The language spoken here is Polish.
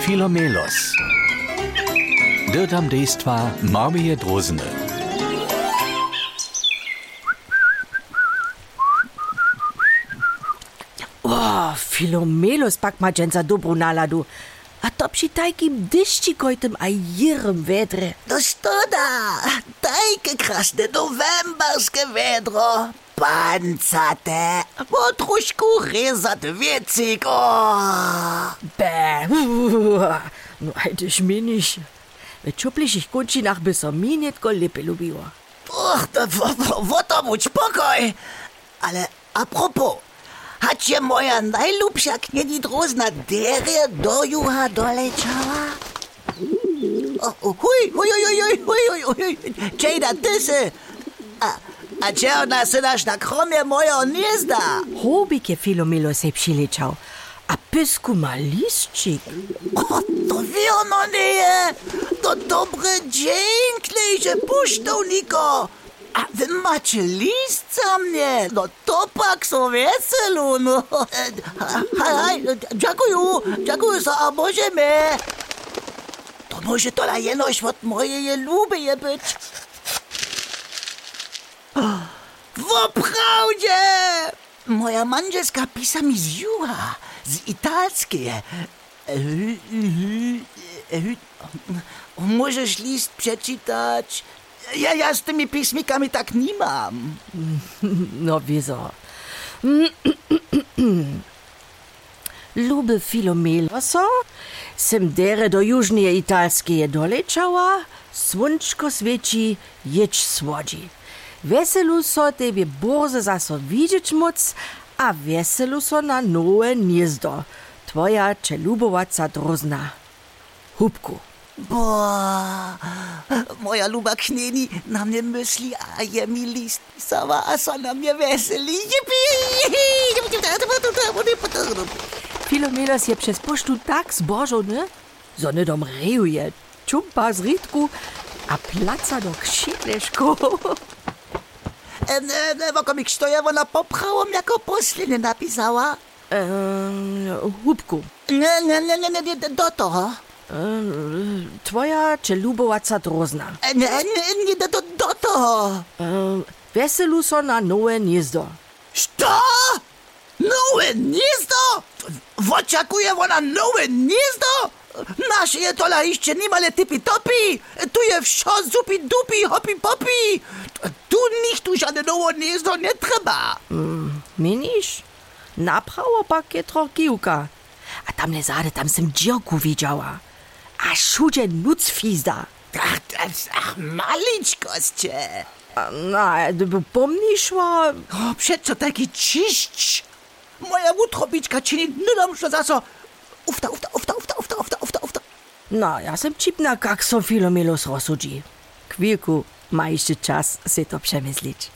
Philomelos. Dirtam dejstva Marmie Drosene. Oh, Philomelos, pack mal pakmađenca dobro du. A to przy takim dyścikojtym a jirym wedre. No stoda, tajke krasne novembarske vedro. Panzerte, Motruschkurresert, witzig, oh. Bäh, nur hätte ich mir nicht. Mit ich Gutschi nach Minit Golipelubio. Ach, da wird da wohl Spockei. Alle, apropos, hat hier moja najlubsza kniedidrozna derie dojuha doleciała? Oj, oj, oj, oj, oj, oj, oj, oj, Jada, tysy! A, ah, a če ona synaš na kromie mojo gniezda? Hobike Filomelo se přilečal. A pysku ma listčik. O, to wiono nie je. To dobre dziękle, że puszczą niko. A wy macie list za mnie. No to pak so weselu, no. Hej, dziękuję, dziękuję za, a możemy. To może to na jenoś od mojej luby je być. Woprawdzie! Moja manżelska pisa mi z juha, z italskiej. Możesz list przeczytać? Ja, ja z tymi pismikami tak nie mam. No wieso. Lube Filomeloso, sem dere do južnije italskie dolečała, słonczko swieci, jedź słodzi. Veselu so tebi borze zaso vidjeti moc, a veselu so na nove gnezdo, tvoja čelubovaca drozna. Hubku. Bo, moja ljuba kneni na mne misli, a je mi list, sama so nam je veseli. Filomelas je przez poštu tak zbožen, zonedom rejuje, čumpa z ritku, a placa do kšileškov. Wokomik stoja, ona popchałam jako poslednie napisała. Ehm, Hubku, Nie, nie, nie, nie, nie, do toho. ehm, twoja czelubowaca drozna. Nie, nie, nie, do, do toho. Ehm, weselu so na nowe gniezdo. Što? Nowe gniezdo? Oczekuje ona nowe gniezdo? Nasze je tola jeszcze niemale typi topi. Tu je wsio zupi dupi hopi popi. Tu tu żadne nowe gniezdo nie trzeba. Minisz? Naprawo pak je troch kiłka. A tam nie zade, tam sem dzioku widziała. A szudzie nuc fizda. Ach, das, ach maliczkoście. A, Na, gdyby pomniszła... O, przeco taki ciszcz. Moja utrobiczka czyni nudom, że zaso... Ufta, ufta, ufta, ufta, ufta, ufta, ufta, ufta. No, ja sem čipna, kak so Filomelos rozsudzi. Chwilku, ma išče čas svet ob še mizlič.